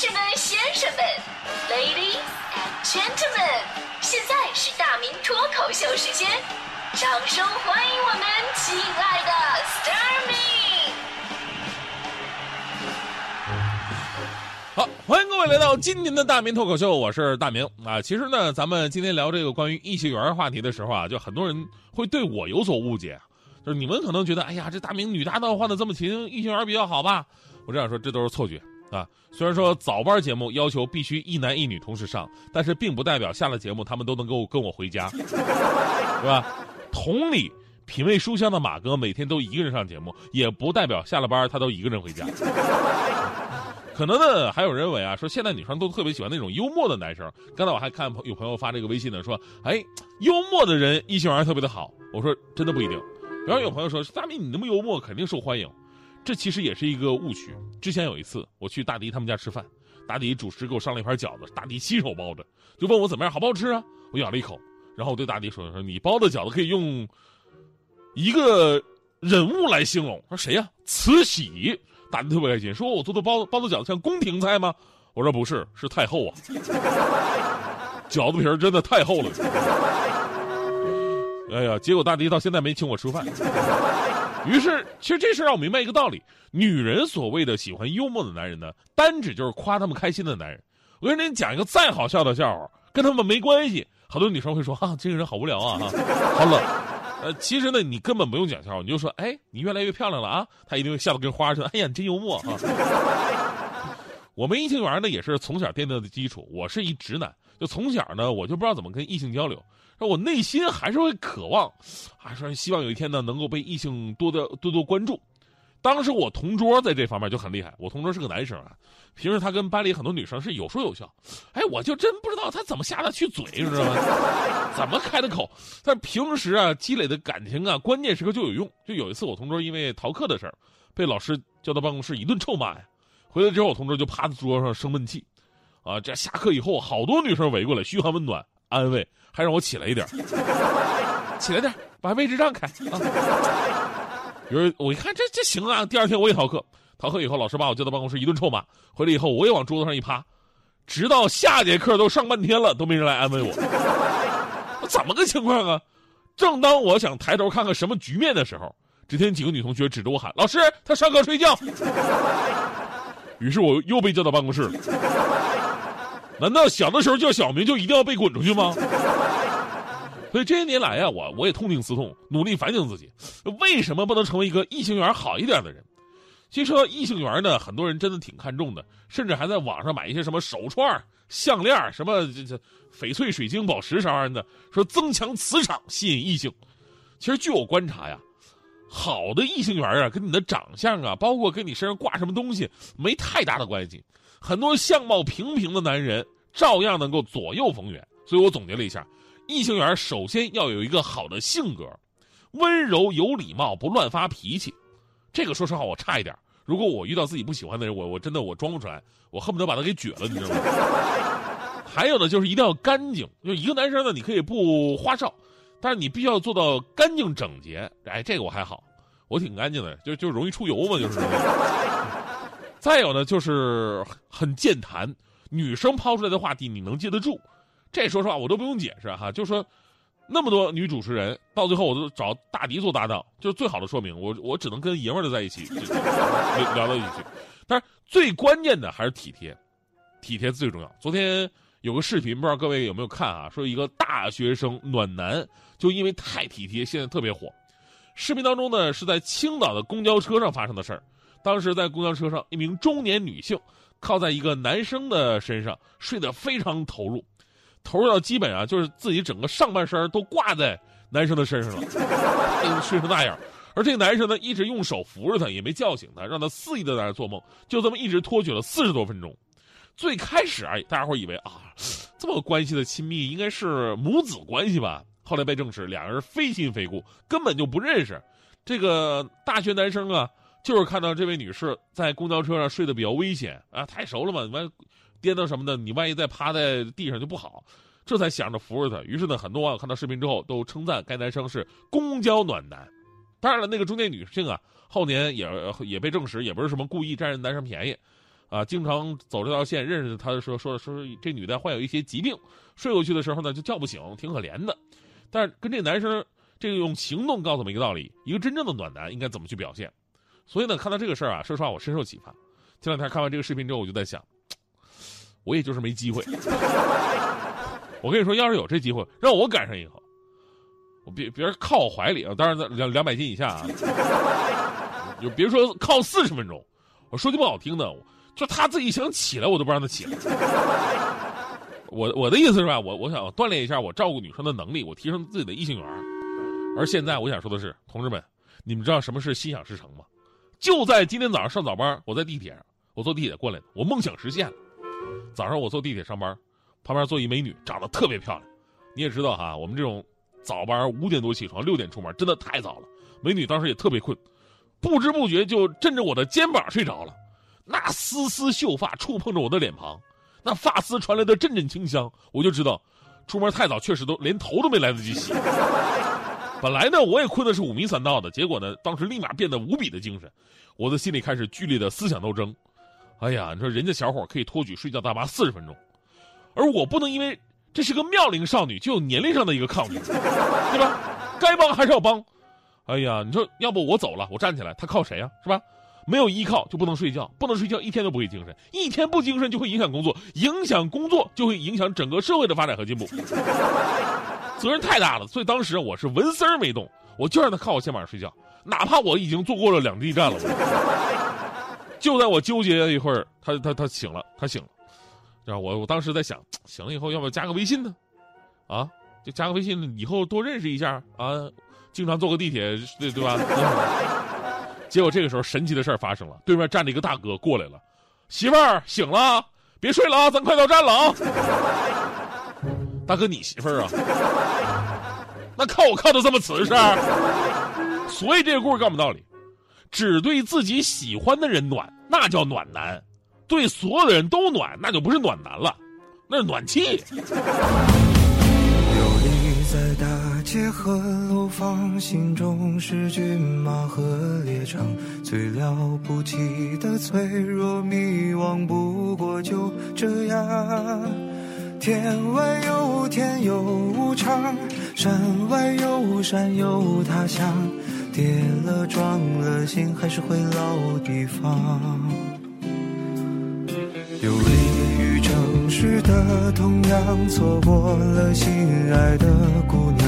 士们、先生们，Ladies and Gentlemen，现在是大明脱口秀时间，掌声欢迎我们亲爱的 s t a r m y 好，欢迎各位来到今年的大明脱口秀，我是大明啊。其实呢，咱们今天聊这个关于异性缘话题的时候啊，就很多人会对我有所误解，就是你们可能觉得，哎呀，这大明女搭档换的这么勤，异性缘比较好吧？我这样说，这都是错觉啊。虽然说早班节目要求必须一男一女同时上，但是并不代表下了节目他们都能够跟我回家，是吧？同理，品味书香的马哥每天都一个人上节目，也不代表下了班他都一个人回家。可能呢，还有人认为啊，说现在女生都特别喜欢那种幽默的男生。刚才我还看朋有朋友发这个微信呢，说，哎，幽默的人异性缘特别的好。我说真的不一定。然后有朋友说，大明你那么幽默，肯定受欢迎。这其实也是一个误区。之前有一次我去大迪他们家吃饭，大迪主食给我上了一盘饺子，大迪亲手包的，就问我怎么样，好不好吃啊？我咬了一口，然后我对大迪说，说你包的饺子可以用一个人物来形容。说谁呀？慈禧。大迪特别开心，说我做的包包子饺子像宫廷菜吗？我说不是，是太后啊，饺子皮儿真的太厚了。哎呀，结果大迪到现在没请我吃饭。于是，其实这事让我明白一个道理：女人所谓的喜欢幽默的男人呢，单指就是夸他们开心的男人。我跟您讲一个再好笑的笑话，跟他们没关系。好多女生会说：“啊，这个人好无聊啊，好冷。”呃，其实呢，你根本不用讲笑话，你就说：“哎，你越来越漂亮了啊！”他一定会笑得跟花似的。哎呀，你真幽默啊！我们异性缘呢，也是从小奠定的基础。我是一直男，就从小呢，我就不知道怎么跟异性交流。说我内心还是会渴望，还是希望有一天呢，能够被异性多的多多关注。当时我同桌在这方面就很厉害，我同桌是个男生啊，平时他跟班里很多女生是有说有笑，哎，我就真不知道他怎么下得去嘴，你知道吗？怎么开的口？但平时啊积累的感情啊，关键时刻就有用。就有一次我同桌因为逃课的事儿，被老师叫到办公室一顿臭骂呀，回来之后我同桌就趴在桌上生闷气，啊，这下课以后好多女生围过来嘘寒问暖安慰，还让我起来一点，起来点，把位置让开啊。有人我一看这这行啊，第二天我也逃课，逃课以后老师把我叫到办公室一顿臭骂，回来以后我也往桌子上一趴，直到下节课都上半天了都没人来安慰我，怎么个情况啊？正当我想抬头看看什么局面的时候，只听几个女同学指着我喊：“老师，他上课睡觉。”于是我又被叫到办公室了。难道小的时候叫小名就一定要被滚出去吗？所以这些年来呀，我我也痛定思痛，努力反省自己，为什么不能成为一个异性缘好一点的人？其实说异性缘呢，很多人真的挺看重的，甚至还在网上买一些什么手串、项链、什么这这翡翠、水晶、宝石啥玩意的，说增强磁场，吸引异性。其实据我观察呀，好的异性缘啊，跟你的长相啊，包括跟你身上挂什么东西，没太大的关系。很多相貌平平的男人，照样能够左右逢源。所以我总结了一下。异性缘首先要有一个好的性格，温柔有礼貌，不乱发脾气。这个说实话我差一点。如果我遇到自己不喜欢的人，我我真的我装不出来，我恨不得把他给撅了，你知道吗？还有呢，就是一定要干净。就一个男生呢，你可以不花哨，但是你必须要做到干净整洁。哎，这个我还好，我挺干净的，就就容易出油嘛，就是。再有呢，就是很健谈，女生抛出来的话题你能接得住。这说实话我都不用解释哈，就说那么多女主持人，到最后我都找大迪做搭档，就是最好的说明。我我只能跟爷们儿的在一起聊到一起去。但是最关键的还是体贴，体贴最重要。昨天有个视频，不知道各位有没有看啊？说一个大学生暖男，就因为太体贴，现在特别火。视频当中呢，是在青岛的公交车上发生的事儿。当时在公交车上，一名中年女性靠在一个男生的身上，睡得非常投入。投入到基本啊，就是自己整个上半身都挂在男生的身上了，睡成那样。而这个男生呢，一直用手扶着他，也没叫醒他，让他肆意的在那做梦，就这么一直拖举了四十多分钟。最开始啊，大家伙以为啊，这么关系的亲密应该是母子关系吧？后来被证实，两人非亲非故，根本就不认识。这个大学男生啊，就是看到这位女士在公交车上睡得比较危险啊，太熟了嘛，完。颠倒什么的，你万一再趴在地上就不好，这才想着扶着她。于是呢，很多网友看到视频之后都称赞该男生是公交暖男。当然了，那个中年女性啊，后年也也被证实也不是什么故意占人男生便宜，啊，经常走这条线，认识他的时候说说这女的患有一些疾病，睡过去的时候呢就叫不醒，挺可怜的。但是跟这男生这个用行动告诉我们一个道理：一个真正的暖男应该怎么去表现。所以呢，看到这个事儿啊，说实话我深受启发。前两天看完这个视频之后，我就在想，我也就是没机会。我跟你说，要是有这机会，让我赶上一个，我别别人靠我怀里啊，当然在两两百斤以下啊，就别说靠四十分钟。我说句不好听的，就他自己想起来，我都不让他起来。我我的意思是吧，我我想锻炼一下我照顾女生的能力，我提升自己的异性缘。而现在我想说的是，同志们，你们知道什么是心想事成吗？就在今天早上上早班，我在地铁上，我坐地铁过来的，我梦想实现了。早上我坐地铁上班，旁边坐一美女，长得特别漂亮。你也知道哈，我们这种早班五点多起床，六点出门，真的太早了。美女当时也特别困，不知不觉就枕着我的肩膀睡着了。那丝丝秀发触碰着我的脸庞。那发丝传来的阵阵清香，我就知道，出门太早确实都连头都没来得及洗。本来呢，我也困的是五迷三道的，结果呢，当时立马变得无比的精神，我的心里开始剧烈的思想斗争。哎呀，你说人家小伙可以托举睡觉大妈四十分钟，而我不能因为这是个妙龄少女就有年龄上的一个抗拒，对吧？该帮还是要帮。哎呀，你说要不我走了，我站起来，他靠谁呀？是吧？没有依靠就不能睡觉，不能睡觉一天都不会精神，一天不精神就会影响工作，影响工作就会影响整个社会的发展和进步，责任太大了。所以当时我是纹丝儿没动，我就让他靠我肩膀上睡觉，哪怕我已经坐过了两地站了。就在我纠结一会儿，他他他醒了，他醒了，然后我我当时在想，醒了以后要不要加个微信呢？啊，就加个微信，以后多认识一下啊，经常坐个地铁，对对吧？结果这个时候，神奇的事儿发生了。对面站着一个大哥过来了，媳妇儿醒了，别睡了啊，咱快到站了啊！大哥，你媳妇儿啊？那靠我靠的这么瓷实？所以这个故事告诉我们道理：只对自己喜欢的人暖，那叫暖男；对所有的人都暖，那就不是暖男了，那是暖气。街和楼房，心中是骏马和猎场，最了不起的脆弱迷惘，不过就这样。天外有天有无常，山外有山有他乡，跌了撞了心还是回老地方。有利于城市的同样，错过了心爱的姑娘，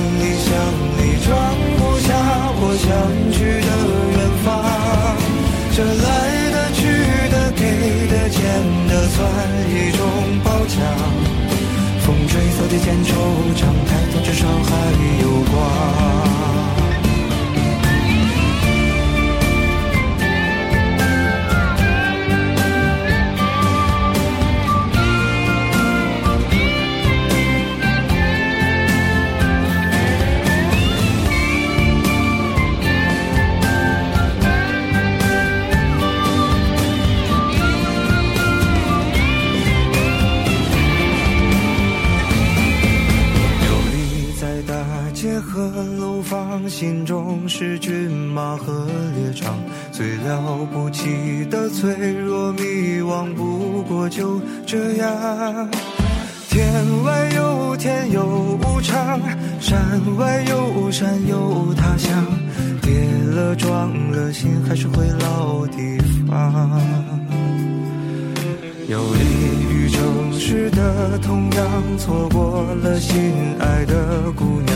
时间轴心中是骏马和猎场，最了不起的脆弱迷惘，不过就这样。天外有天有无常，山外有山有他乡，跌了撞了心还是回老地方。有利于城市的同样，错过了心爱的姑娘。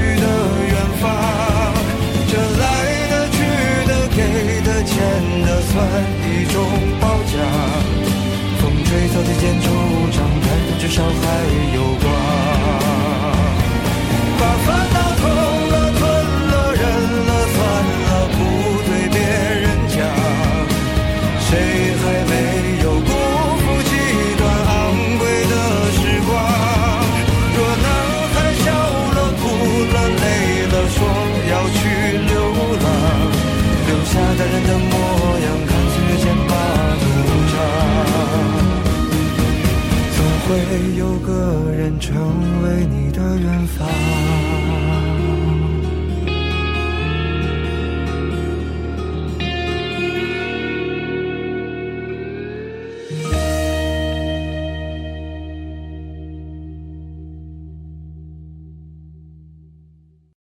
再见惆怅感叹至少还有光会有个人成为你的远方。